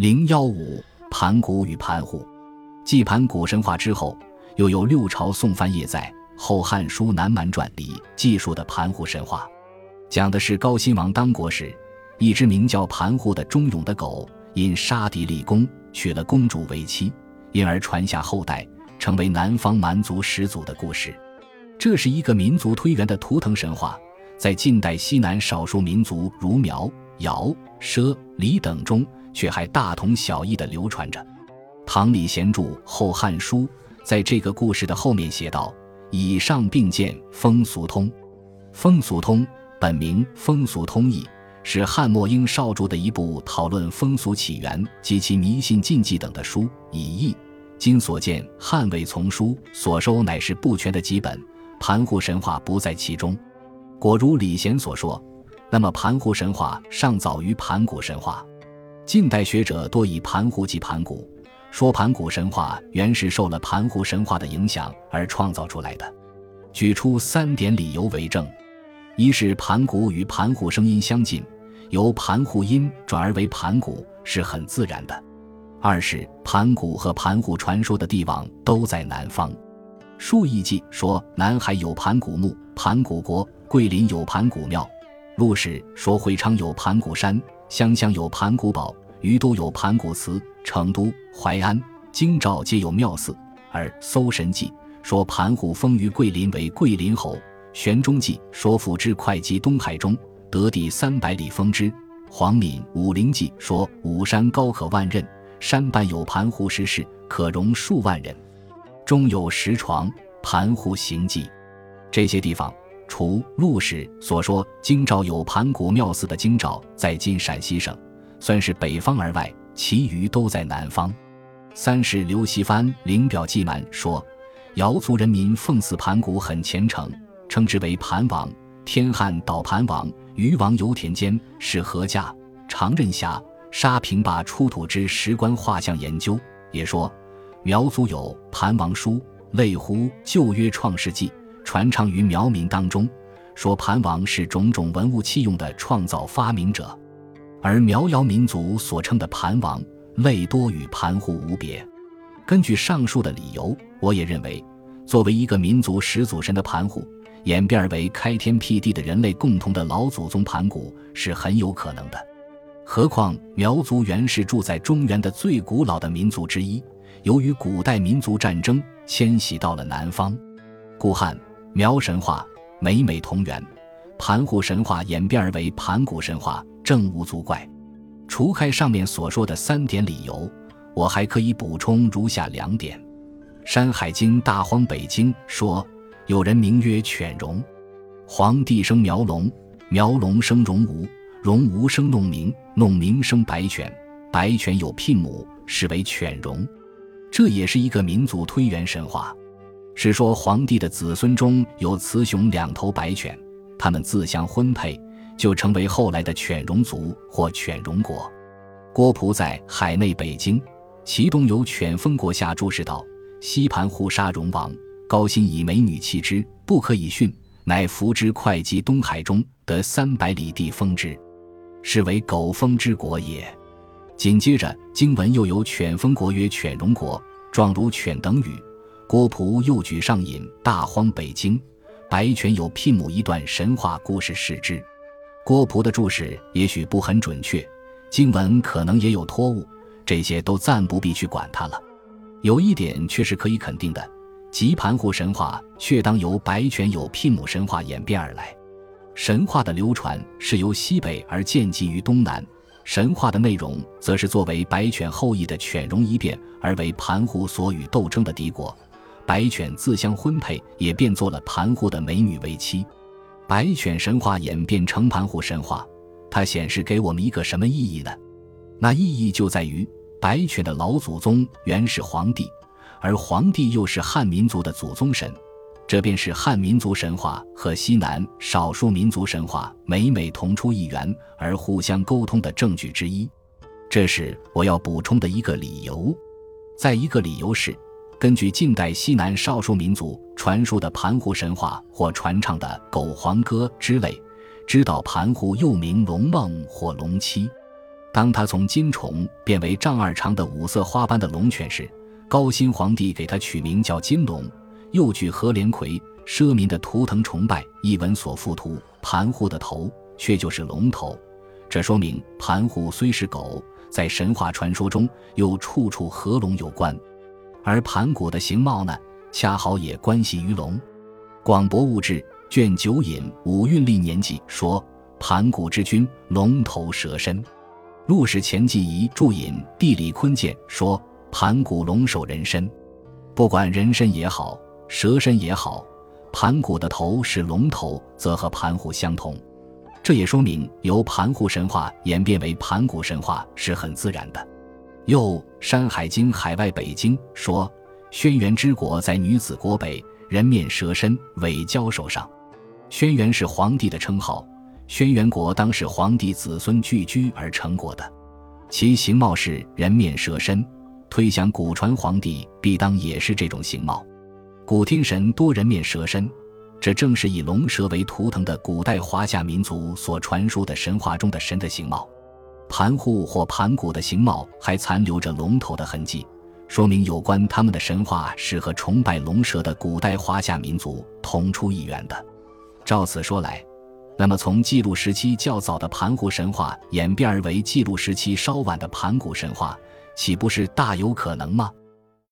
零幺五盘古与盘户，继盘古神话之后，又有六朝宋范晔在《后汉书南蛮传》里记述的盘户神话，讲的是高辛王当国时，一只名叫盘户的忠勇的狗，因杀敌立功，娶了公主为妻，因而传下后代，成为南方蛮族始祖的故事。这是一个民族推源的图腾神话，在近代西南少数民族如苗、瑶、畲、黎等中。却还大同小异地流传着。唐李贤著《后汉书》在这个故事的后面写道：“以上并见风俗通。风俗通本名风俗通义，是汉末英少著的一部讨论风俗起源及其迷信禁忌等的书。以义今所见汉魏丛书所收乃是不全的几本，盘户神话不在其中。果如李贤所说，那么盘户神话尚早于盘古神话。”近代学者多以盘户即盘古，说盘古神话原是受了盘户神话的影响而创造出来的，举出三点理由为证：一是盘古与盘户声音相近，由盘户音转而为盘古是很自然的；二是盘古和盘户传说的地方都在南方，《数亿记》说南海有盘古墓、盘古国，桂林有盘古庙，《陆史》说会昌有盘古山。湘乡有盘古堡，于都有盘古祠，成都、淮安、京兆皆有庙寺。而《搜神记》说盘虎封于桂林为桂林侯，《玄中记》说府之会稽东海中，得地三百里封之。黄敏《武陵记》说武山高可万仞，山半有盘虎石室，可容数万人，中有石床，盘虎行迹。这些地方。除陆氏所说京兆有盘古庙寺的京兆在今陕西省，算是北方而外，其余都在南方。三是刘锡藩《灵表记满》说，瑶族人民奉祀盘古很虔诚，称之为盘王。天汉倒盘王，余王油田间，是何家常任侠沙坪坝出土之石棺画像研究，也说苗族有盘王书，类乎旧约创世纪。传唱于苗民当中，说盘王是种种文物器用的创造发明者，而苗瑶民族所称的盘王，类多与盘户无别。根据上述的理由，我也认为，作为一个民族始祖神的盘户，演变而为开天辟地的人类共同的老祖宗盘古是很有可能的。何况苗族原是住在中原的最古老的民族之一，由于古代民族战争迁徙到了南方，故汉。苗神话每每同源，盘户神话演变而为盘古神话，正无足怪。除开上面所说的三点理由，我还可以补充如下两点：《山海经·大荒北经》说，有人名曰犬戎，皇帝生苗龙，苗龙生戎吴，戎吴生弄明，弄明生白犬，白犬有牝母，是为犬戎。这也是一个民族推源神话。是说皇帝的子孙中有雌雄两头白犬，他们自相婚配，就成为后来的犬戎族或犬戎国。郭璞在《海内北京》其东有犬封国下注释道：“西盘户杀戎王，高辛以美女弃之，不可以训，乃服之会稽东海中，得三百里地封之，是为狗封之国也。”紧接着经文又有犬封国曰犬戎国，状如犬等语。郭璞又举上引《大荒北经》，白犬有聘母一段神话故事视之。郭璞的注释也许不很准确，经文可能也有托误，这些都暂不必去管它了。有一点却是可以肯定的，即盘户神话确当由白犬有牝母神话演变而来。神话的流传是由西北而渐及于东南，神话的内容则是作为白犬后裔的犬戎一变而为盘户所与斗争的敌国。白犬自相婚配，也变作了盘户的美女为妻。白犬神话演变成盘户神话，它显示给我们一个什么意义呢？那意义就在于，白犬的老祖宗原是皇帝，而皇帝又是汉民族的祖宗神，这便是汉民族神话和西南少数民族神话每每同出一源而互相沟通的证据之一。这是我要补充的一个理由。再一个理由是。根据近代西南少数民族传述的盘户神话或传唱的狗皇歌之类，知道盘户又名龙梦或龙妻。当他从金虫变为丈二长的五色花斑的龙犬时，高辛皇帝给他取名叫金龙。又据何连魁奢民的图腾崇拜一文所附图，盘户的头却就是龙头，这说明盘户虽是狗，在神话传说中又处处和龙有关。而盘古的形貌呢，恰好也关系于龙。《广博物志》卷九引五运历年纪说：“盘古之君，龙头蛇身。”《陆氏前记遗注引地理坤鉴说：“盘古龙首人身。”不管人身也好，蛇身也好，盘古的头是龙头，则和盘户相同。这也说明由盘户神话演变为盘古神话是很自然的。又《山海经·海外北经》说：“轩辕之国在女子国北，人面蛇身，尾交手上。”轩辕是皇帝的称号，轩辕国当是皇帝子孙聚居而成国的，其形貌是人面蛇身，推想古传皇帝必当也是这种形貌。古天神多人面蛇身，这正是以龙蛇为图腾的古代华夏民族所传说的神话中的神的形貌。盘户或盘古的形貌还残留着龙头的痕迹，说明有关他们的神话是和崇拜龙蛇的古代华夏民族同出一源的。照此说来，那么从记录时期较早的盘户神话演变而为记录时期稍晚的盘古神话，岂不是大有可能吗？